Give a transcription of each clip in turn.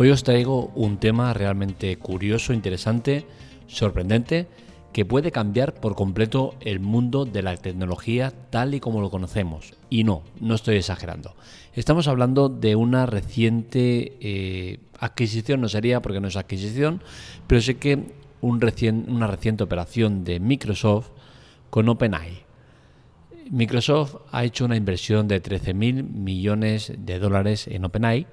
Hoy os traigo un tema realmente curioso, interesante, sorprendente, que puede cambiar por completo el mundo de la tecnología tal y como lo conocemos. Y no, no estoy exagerando. Estamos hablando de una reciente eh, adquisición, no sería porque no es adquisición, pero sé que un una reciente operación de Microsoft con OpenAI. Microsoft ha hecho una inversión de 13.000 millones de dólares en OpenAI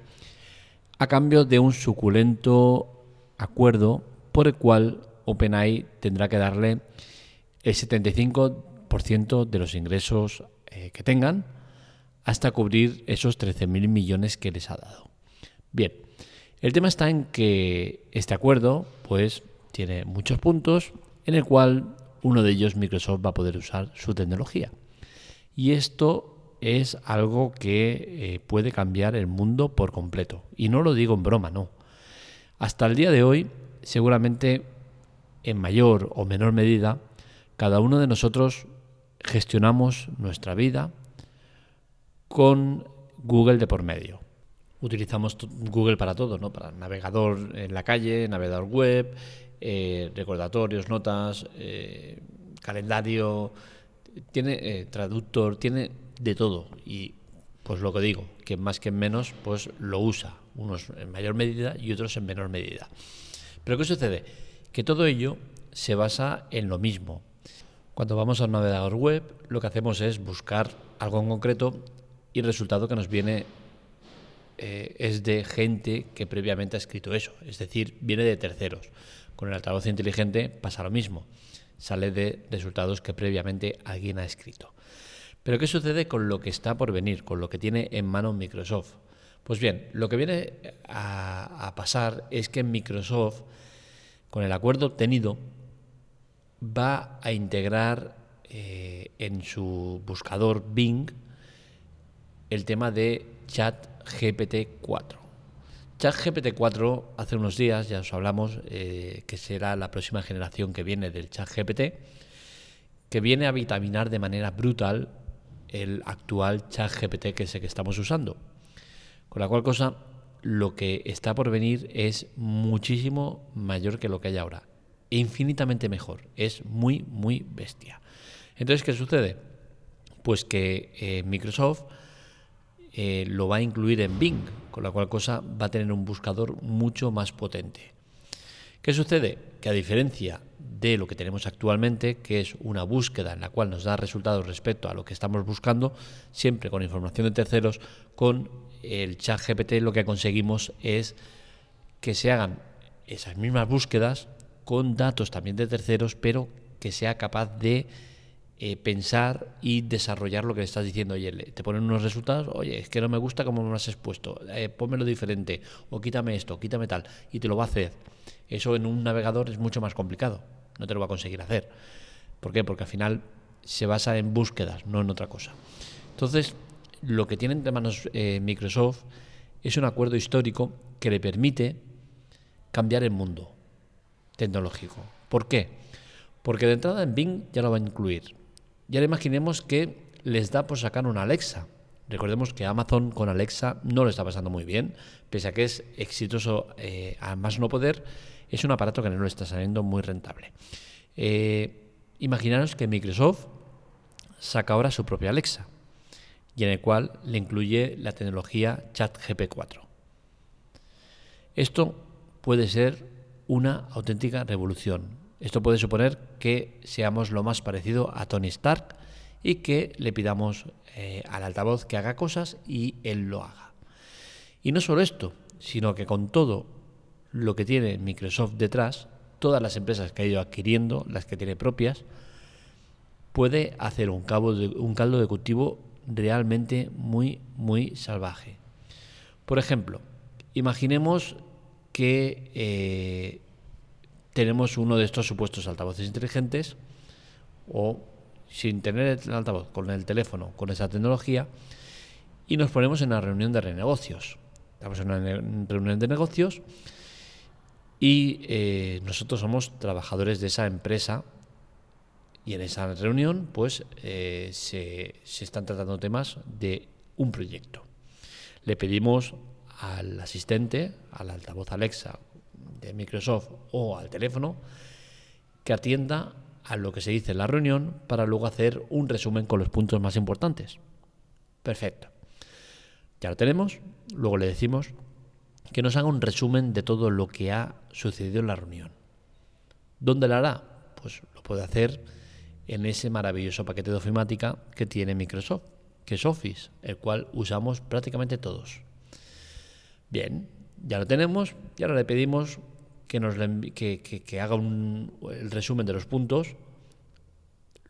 a cambio de un suculento acuerdo por el cual OpenAI tendrá que darle el 75% de los ingresos eh, que tengan hasta cubrir esos 13.000 millones que les ha dado. Bien, el tema está en que este acuerdo pues tiene muchos puntos en el cual uno de ellos Microsoft va a poder usar su tecnología. Y esto es algo que eh, puede cambiar el mundo por completo. Y no lo digo en broma, no. Hasta el día de hoy, seguramente en mayor o menor medida, cada uno de nosotros gestionamos nuestra vida con Google de por medio. Utilizamos Google para todo, ¿no? Para navegador en la calle, navegador web, eh, recordatorios, notas, eh, calendario, tiene traductor, tiene de todo. Y pues lo que digo, que más que en menos, pues lo usa. Unos en mayor medida y otros en menor medida. Pero ¿qué sucede? Que todo ello se basa en lo mismo. Cuando vamos al navegador web, lo que hacemos es buscar algo en concreto y el resultado que nos viene es de gente que previamente ha escrito eso, es decir, viene de terceros. Con el altavoz inteligente pasa lo mismo. Sale de resultados que previamente alguien ha escrito. Pero ¿qué sucede con lo que está por venir, con lo que tiene en mano Microsoft? Pues bien, lo que viene a, pasar es que Microsoft, con el acuerdo obtenido, va a integrar eh, en su buscador Bing el tema de chat GPT 4. ChatGPT 4, hace unos días ya os hablamos eh, que será la próxima generación que viene del ChatGPT, que viene a vitaminar de manera brutal el actual ChatGPT que es el que estamos usando. Con la cual cosa, lo que está por venir es muchísimo mayor que lo que hay ahora. Infinitamente mejor. Es muy, muy bestia. Entonces, ¿qué sucede? Pues que eh, Microsoft eh, lo va a incluir en Bing, con la cual cosa va a tener un buscador mucho más potente. ¿Qué sucede? Que a diferencia de lo que tenemos actualmente, que es una búsqueda en la cual nos da resultados respecto a lo que estamos buscando, siempre con información de terceros, con el chat GPT lo que conseguimos es que se hagan esas mismas búsquedas con datos también de terceros, pero que sea capaz de eh, pensar y desarrollar lo que le estás diciendo. Oye, te ponen unos resultados, oye, es que no me gusta como me has expuesto, eh, diferente, o quítame esto, quítame tal, y te lo va a hacer. Eso en un navegador es mucho más complicado, no te lo va a conseguir hacer. ¿Por qué? Porque al final se basa en búsquedas, no en otra cosa. Entonces, lo que tiene entre manos eh, Microsoft es un acuerdo histórico que le permite cambiar el mundo tecnológico. ¿Por qué? Porque de entrada en Bing ya lo va a incluir. Y ahora imaginemos que les da por sacar una Alexa. Recordemos que Amazon con Alexa no lo está pasando muy bien, pese a que es exitoso eh, a más no poder, es un aparato que no le está saliendo muy rentable. Eh, imaginaros que Microsoft saca ahora su propia Alexa, y en el cual le incluye la tecnología ChatGP4. Esto puede ser una auténtica revolución. Esto puede suponer que seamos lo más parecido a Tony Stark y que le pidamos eh, al altavoz que haga cosas y él lo haga. Y no solo esto, sino que con todo lo que tiene Microsoft detrás, todas las empresas que ha ido adquiriendo, las que tiene propias, puede hacer un, cabo de, un caldo de cultivo realmente muy, muy salvaje. Por ejemplo, imaginemos que eh, tenemos uno de estos supuestos altavoces inteligentes o sin tener el altavoz, con el teléfono, con esa tecnología, y nos ponemos en una reunión de renegocios. Estamos en una reunión de negocios y eh, nosotros somos trabajadores de esa empresa y en esa reunión pues eh, se, se están tratando temas de un proyecto. Le pedimos al asistente, al altavoz Alexa de Microsoft o al teléfono, que atienda a lo que se dice en la reunión para luego hacer un resumen con los puntos más importantes. Perfecto. Ya lo tenemos, luego le decimos que nos haga un resumen de todo lo que ha sucedido en la reunión. ¿Dónde lo hará? Pues lo puede hacer en ese maravilloso paquete de ofimática que tiene Microsoft, que es Office, el cual usamos prácticamente todos. Bien, ya lo tenemos y ahora le pedimos que, nos que, haga el resumen de los puntos,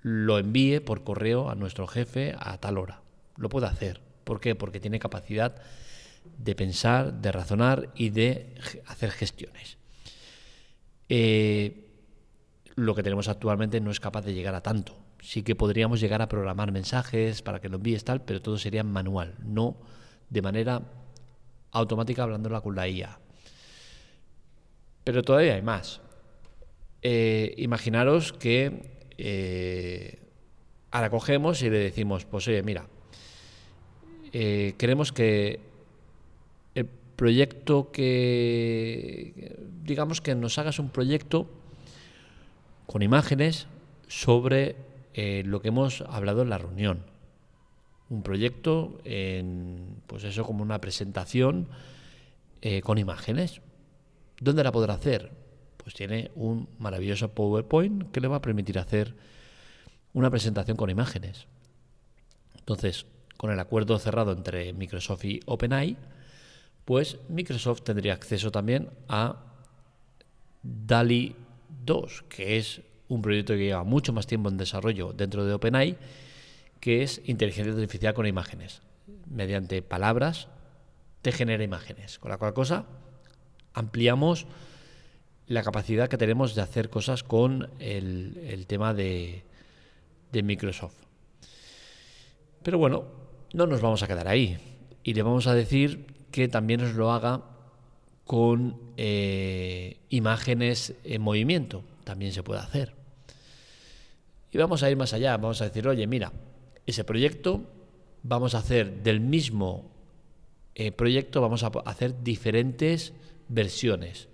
lo envíe por correo a nuestro jefe a tal hora. Lo puede hacer. ¿Por qué? Porque tiene capacidad de pensar, de razonar y de hacer gestiones. Eh, lo que tenemos actualmente no es capaz de llegar a tanto. Sí que podríamos llegar a programar mensajes para que lo envíes tal, pero todo sería manual, no de manera automática hablándola con la IA. Pero todavía hay más. Eh, imaginaros que eh, ahora cogemos y le decimos, pues oye, mira, queremos que proyecto que, digamos que nos hagas un proyecto con imágenes sobre lo que hemos hablado en la reunión. Un proyecto en, pues eso, como una presentación con imágenes. ¿Dónde la podrá hacer? Pues tiene un maravilloso PowerPoint que le va a permitir hacer una presentación con imágenes. Entonces, con el acuerdo cerrado entre Microsoft y OpenAI, pues Microsoft tendría acceso también a DALI 2, que es un proyecto que lleva mucho más tiempo en desarrollo dentro de OpenAI, que es inteligencia artificial con imágenes. Mediante palabras te genera imágenes. Con la cual cosa ampliamos la capacidad que tenemos de hacer cosas con el, tema de, Microsoft. Pero bueno, no nos vamos a quedar ahí y le vamos a decir que también nos lo haga con eh, imágenes en movimiento. También se puede hacer. Y vamos a ir más allá. Vamos a decir, oye, mira, ese proyecto vamos a hacer del mismo eh, proyecto, vamos a hacer diferentes versiones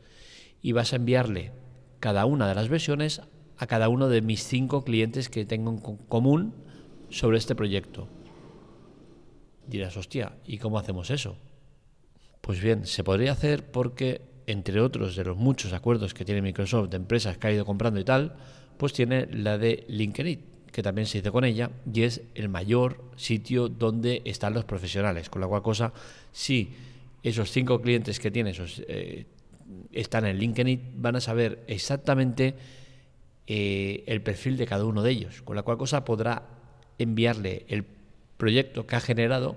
y vas a enviarle cada una de las versiones a cada uno de mis cinco clientes que tengo en común sobre este proyecto. Dirás, hostia, ¿y cómo hacemos eso? Pues bien, se podría hacer porque, entre otros de los muchos acuerdos que tiene Microsoft de empresas que ha ido comprando y tal, pues tiene la de LinkedIn, que también se hizo con ella, y es el mayor sitio donde están los profesionales. Con la cual cosa, sí esos cinco clientes que tiene esos, eh, están en LinkedIn, van a saber exactamente eh, el perfil de cada uno de ellos, con la cual cosa podrá enviarle el proyecto que ha generado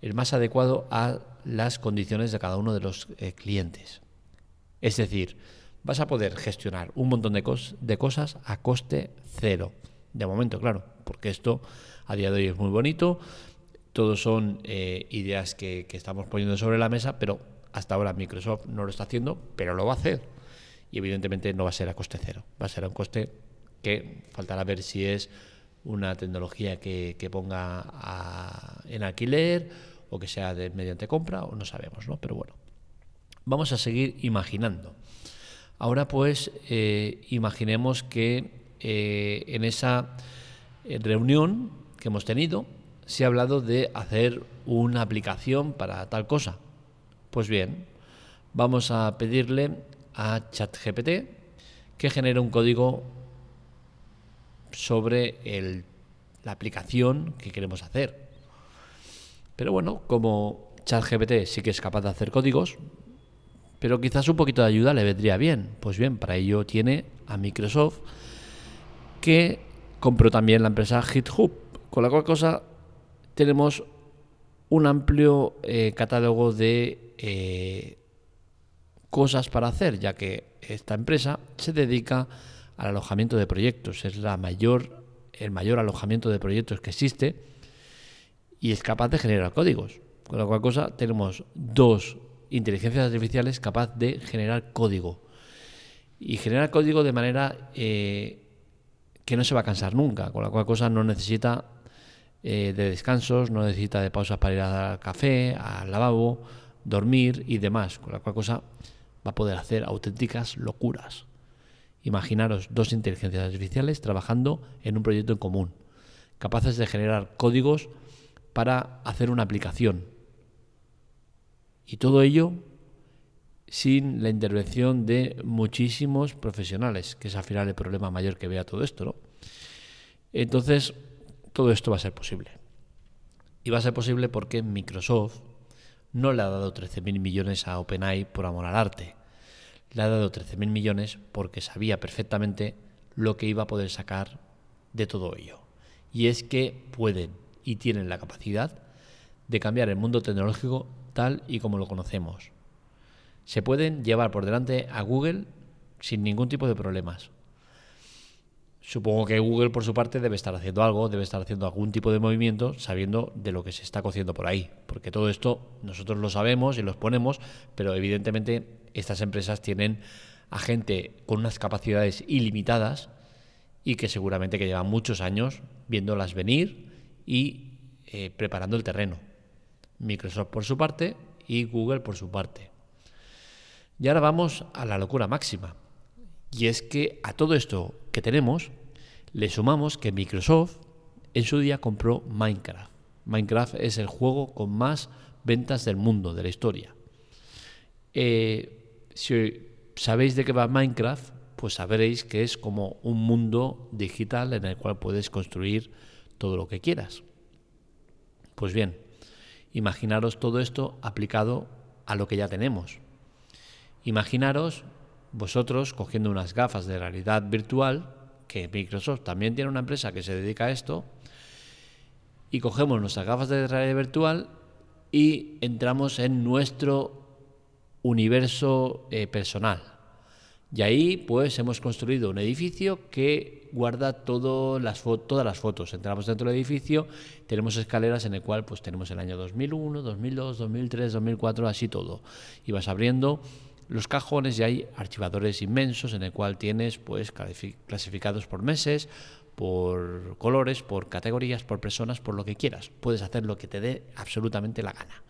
el más adecuado a las condiciones de cada uno de los eh, clientes. Es decir, vas a poder gestionar un montón de, de cosas a coste cero. De momento, claro, porque esto a día de hoy es muy bonito, todos son eh, ideas que, estamos poniendo sobre la mesa, pero hasta ahora Microsoft no lo está haciendo, pero lo va a hacer. Y evidentemente no va a ser a coste cero, va a ser a un coste que faltará ver si es una tecnología que, ponga en alquiler o que sea de, mediante compra o no sabemos, ¿no? Pero bueno, vamos a seguir imaginando. Ahora pues eh, imaginemos que eh, en esa reunión que hemos tenido, se ha hablado de hacer una aplicación para tal cosa. Pues bien, vamos a pedirle a ChatGPT que genere un código sobre la aplicación que queremos hacer. Pero bueno, como ChatGPT sí que es capaz de hacer códigos, pero quizás un poquito de ayuda le vendría bien. Pues bien, para ello tiene a Microsoft que compró también la empresa GitHub, con la cual cosa tenemos un amplio eh, catálogo de eh, cosas para hacer, ya que esta empresa se dedica al alojamiento de proyectos, es la mayor, el mayor alojamiento de proyectos que existe y es capaz de generar códigos. Con la cual cosa tenemos dos inteligencias artificiales capaz de generar código y generar código de manera eh, que no se va a cansar nunca, con la cual cosa no necesita eh, de descansos, no necesita de pausas para ir al café, al lavabo, dormir y demás, con la cual cosa va a poder hacer auténticas locuras. Imaginaros dos inteligencias artificiales trabajando en un proyecto en común, capaces de generar códigos para hacer una aplicación. Y todo ello sin la intervención de muchísimos profesionales, que es al final el problema mayor que vea todo esto, ¿no? Entonces, todo esto va a ser posible. Y va a ser posible porque Microsoft no le ha dado 13.000 millones a OpenAI por amor al arte. Le ha dado 13.000 millones porque sabía perfectamente lo que iba a poder sacar de todo ello. Y es que pueden y tienen la capacidad de cambiar el mundo tecnológico tal y como lo conocemos se pueden llevar por delante a Google sin ningún tipo de problemas. Supongo que Google, por su parte, debe estar haciendo algo, debe estar haciendo algún tipo de movimiento sabiendo de lo que se está cociendo por ahí. Porque todo esto nosotros lo sabemos y lo ponemos, pero evidentemente estas empresas tienen a gente con unas capacidades ilimitadas y que seguramente que llevan muchos años viéndolas venir y eh, preparando el terreno. Microsoft por su parte y Google por su parte. Y ahora vamos a la locura máxima. Y es que a todo esto que tenemos le sumamos que Microsoft en su día compró Minecraft. Minecraft es el juego con más ventas del mundo, de la historia. Eh, si sabéis de qué va Minecraft, pues sabréis que es como un mundo digital en el cual puedes construir todo lo que quieras. Pues bien, imaginaros todo esto aplicado a lo que ya tenemos. Imaginaros vosotros cogiendo unas gafas de realidad virtual, que Microsoft también tiene una empresa que se dedica a esto, y cogemos nuestras gafas de realidad virtual y entramos en nuestro universo eh, personal. Y ahí pues hemos construido un edificio que guarda todas las fotos. Entramos dentro del edificio, tenemos escaleras en el cual pues tenemos el año 2001, 2002, 2003, 2004, así todo. Y vas abriendo los cajones y hay archivadores inmensos en el cual tienes pues clasificados por meses, por colores, por categorías, por personas, por lo que quieras. Puedes hacer lo que te dé absolutamente la gana.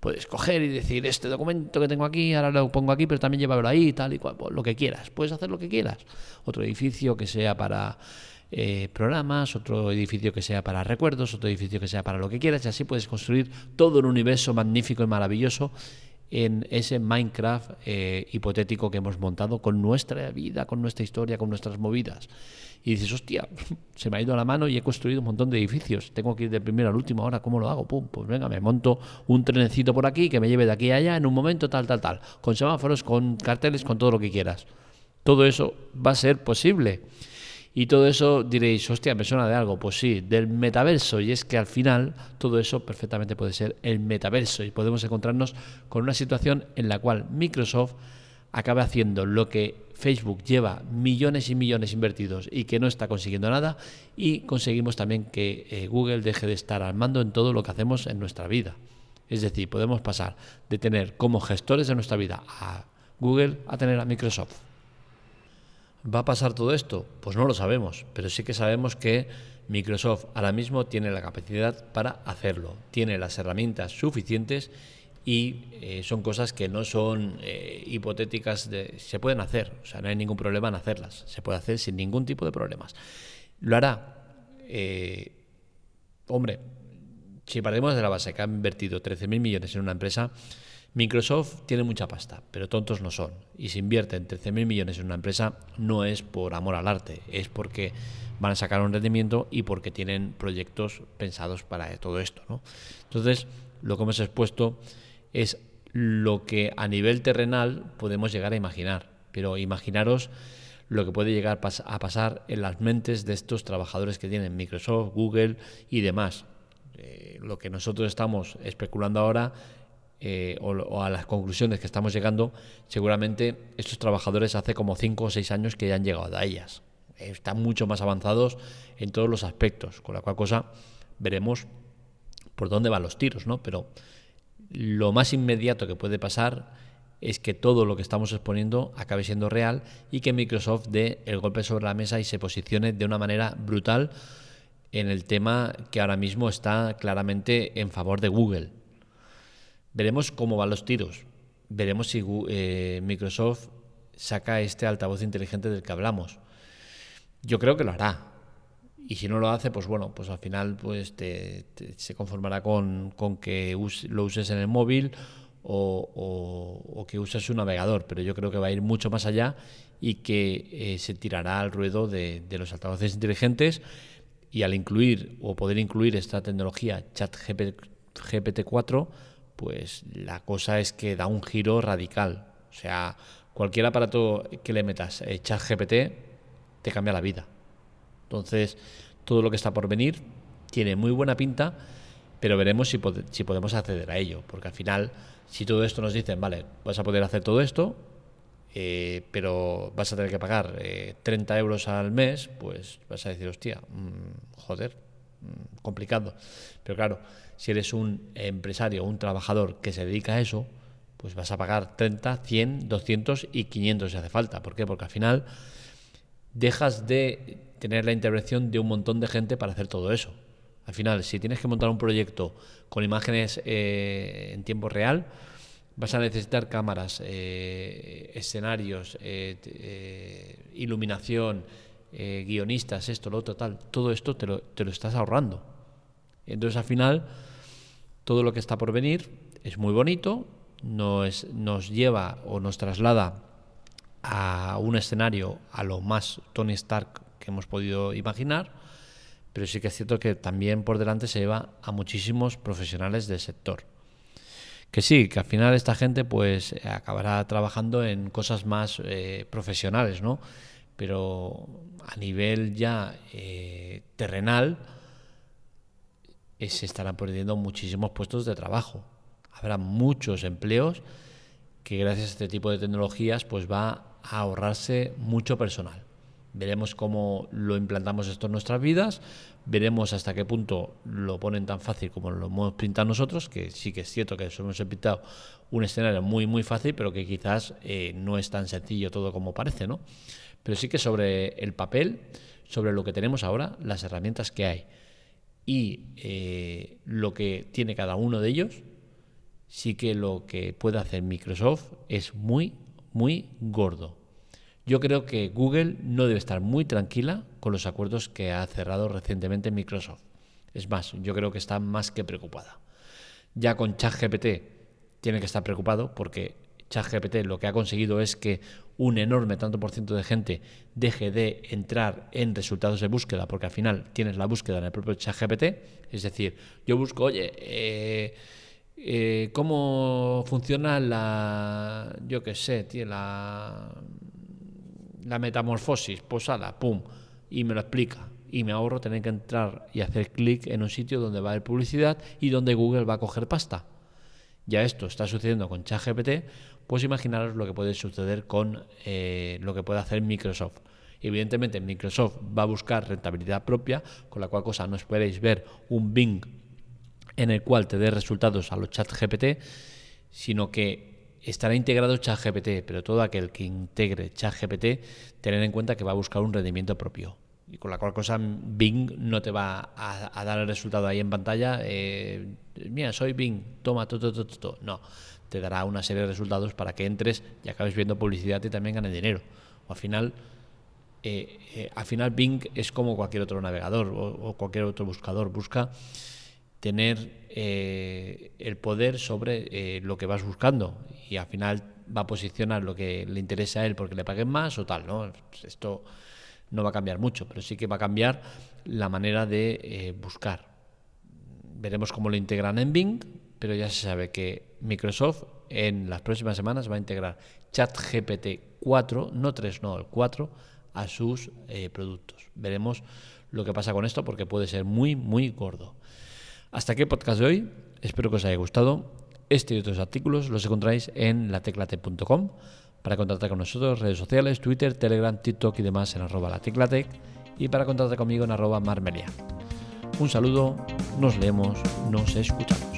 Puedes coger y decir, este documento que tengo aquí, ahora lo pongo aquí, pero también llévalo ahí, tal y cual, pues, lo que quieras. Puedes hacer lo que quieras. Otro edificio que sea para eh, programas, otro edificio que sea para recuerdos, otro edificio que sea para lo que quieras, y así puedes construir todo un universo magnífico y maravilloso en ese Minecraft eh, hipotético que hemos montado con nuestra vida, con nuestra historia, con nuestras movidas. Y dices, hostia, se me ha ido la mano y he construido un montón de edificios. Tengo que ir de primero al último, ahora, ¿cómo lo hago? Pum, pues venga, me monto un trenecito por aquí que me lleve de aquí a allá en un momento, tal, tal, tal. Con semáforos, con carteles, con todo lo que quieras. Todo eso va a ser posible. Y todo eso diréis, hostia, me suena de algo. Pues sí, del metaverso. Y es que al final todo eso perfectamente puede ser el metaverso. Y podemos encontrarnos con una situación en la cual Microsoft acabe haciendo lo que Facebook lleva millones y millones invertidos y que no está consiguiendo nada. Y conseguimos también que eh, Google deje de estar al mando en todo lo que hacemos en nuestra vida. Es decir, podemos pasar de tener como gestores de nuestra vida a Google a tener a Microsoft. ¿Va a pasar todo esto? Pues no lo sabemos, pero sí que sabemos que Microsoft ahora mismo tiene la capacidad para hacerlo, tiene las herramientas suficientes y eh, son cosas que no son eh, hipotéticas, de, se pueden hacer, o sea, no hay ningún problema en hacerlas, se puede hacer sin ningún tipo de problemas. Lo hará, eh, hombre, si partimos de la base que ha invertido 13.000 millones en una empresa, Microsoft tiene mucha pasta, pero tontos no son. Y si invierten 13.000 millones en una empresa, no es por amor al arte, es porque van a sacar un rendimiento y porque tienen proyectos pensados para todo esto. ¿no? Entonces, lo que hemos expuesto es lo que a nivel terrenal podemos llegar a imaginar. Pero imaginaros lo que puede llegar a pasar en las mentes de estos trabajadores que tienen Microsoft, Google y demás. Eh, lo que nosotros estamos especulando ahora eh, o, a las conclusiones que estamos llegando, seguramente estos trabajadores hace como 5 o 6 años que ya han llegado a ellas. Están mucho más avanzados en todos los aspectos, con la cual cosa veremos por dónde van los tiros, ¿no? Pero lo más inmediato que puede pasar es que todo lo que estamos exponiendo acabe siendo real y que Microsoft dé el golpe sobre la mesa y se posicione de una manera brutal en el tema que ahora mismo está claramente en favor de Google Veremos cómo van los tiros. Veremos si eh, Microsoft saca este altavoz inteligente del que hablamos. Yo creo que lo hará. Y si no lo hace, pues bueno, pues al final pues se conformará con, que lo uses en el móvil o, que uses un navegador. Pero yo creo que va a ir mucho más allá y que eh, se tirará al ruedo de, los altavoces inteligentes y al incluir o poder incluir esta tecnología ChatGPT 4, pues la cosa es que da un giro radical. O sea, cualquier aparato que le metas eh, ChatGPT te cambia la vida. Entonces, todo lo que está por venir tiene muy buena pinta, pero veremos si, podemos acceder a ello, porque al final, si todo esto nos dicen, vale, vas a poder hacer todo esto, eh, pero vas a tener que pagar 30 eh, euros al mes, pues vas a decir, hostia, mm, joder, complicado. Pero claro, si eres un empresario, un trabajador que se dedica a eso, pues vas a pagar 30, 100, 200 y 500 si hace falta. ¿Por qué? Porque al final dejas de tener la intervención de un montón de gente para hacer todo eso. Al final, si tienes que montar un proyecto con imágenes eh, en tiempo real, vas a necesitar cámaras, eh, escenarios, eh, iluminación, guionistas, esto, lo otro, tal. Todo esto te lo, te lo estás ahorrando. Entonces, al final, todo lo que está por venir es muy bonito, nos, nos lleva o nos traslada a un escenario a lo más Tony Stark que hemos podido imaginar, pero sí que es cierto que también por delante se lleva a muchísimos profesionales del sector. Que sí, que al final esta gente pues acabará trabajando en cosas más eh, profesionales, ¿no? Pero a nivel ya eh, terrenal eh, se estarán perdiendo muchísimos puestos de trabajo habrá muchos empleos que gracias a este tipo de tecnologías pues va a ahorrarse mucho personal. Veremos cómo lo implantamos esto en nuestras vidas, veremos hasta qué punto lo ponen tan fácil como lo hemos pintado nosotros, que sí que es cierto que hemos pintado un escenario muy muy fácil, pero que quizás eh, no es tan sencillo todo como parece, ¿no? Pero sí que sobre el papel, sobre lo que tenemos ahora, las herramientas que hay y eh, lo que tiene cada uno de ellos, sí que lo que puede hacer Microsoft es muy, muy gordo. Yo creo que Google no debe estar muy tranquila con los acuerdos que ha cerrado recientemente Microsoft. Es más, yo creo que está más que preocupada. Ya con ChatGPT tiene que estar preocupado porque ChatGPT lo que ha conseguido es que un enorme tanto por ciento de gente deje de entrar en resultados de búsqueda, porque al final tienes la búsqueda en el propio ChatGPT. Es decir, yo busco, oye, eh, eh, cómo funciona la, yo qué sé, la, la metamorfosis, posada, pum, y me lo explica. Y me ahorro tener que entrar y hacer clic en un sitio donde va a haber publicidad y donde Google va a coger pasta. Ya esto está sucediendo con ChatGPT, pues imaginaros lo que puede suceder con eh, lo que puede hacer Microsoft. Evidentemente Microsoft va a buscar rentabilidad propia, con la cual cosa no esperéis ver un Bing en el cual te dé resultados a los chat GPT, sino que estará integrado chat GPT, pero todo aquel que integre chat GPT, tener en cuenta que va a buscar un rendimiento propio. Y con la cual cosa Bing no te va a, dar el resultado ahí en pantalla, eh, mira, soy Bing, toma, todo, todo, todo. No, te dará una serie de resultados para que entres y acabes viendo publicidad y también ganes dinero. O al final, eh, eh, al final Bing es como cualquier otro navegador o cualquier otro buscador. Busca tener eh, el poder sobre lo que vas buscando y al final va a posicionar lo que le interesa a él porque le paguen más o tal, ¿no? Esto no va a cambiar mucho, pero sí que va a cambiar la manera de eh, buscar. Veremos cómo lo integran en Bing, pero ya se sabe que Microsoft en las próximas semanas va a integrar ChatGPT 4, no 3, no, el 4, a sus productos. Veremos lo que pasa con esto porque puede ser muy, muy gordo. Hasta aquí el podcast de hoy. Espero que os haya gustado. Este y otros artículos los encontráis en lateclate.com. Para contactar con nosotros, redes sociales, Twitter, Telegram, TikTok y demás en arroba lateclatec. Y para contactar conmigo en arroba marmelia. Un saludo, nos leemos, nos escuchamos.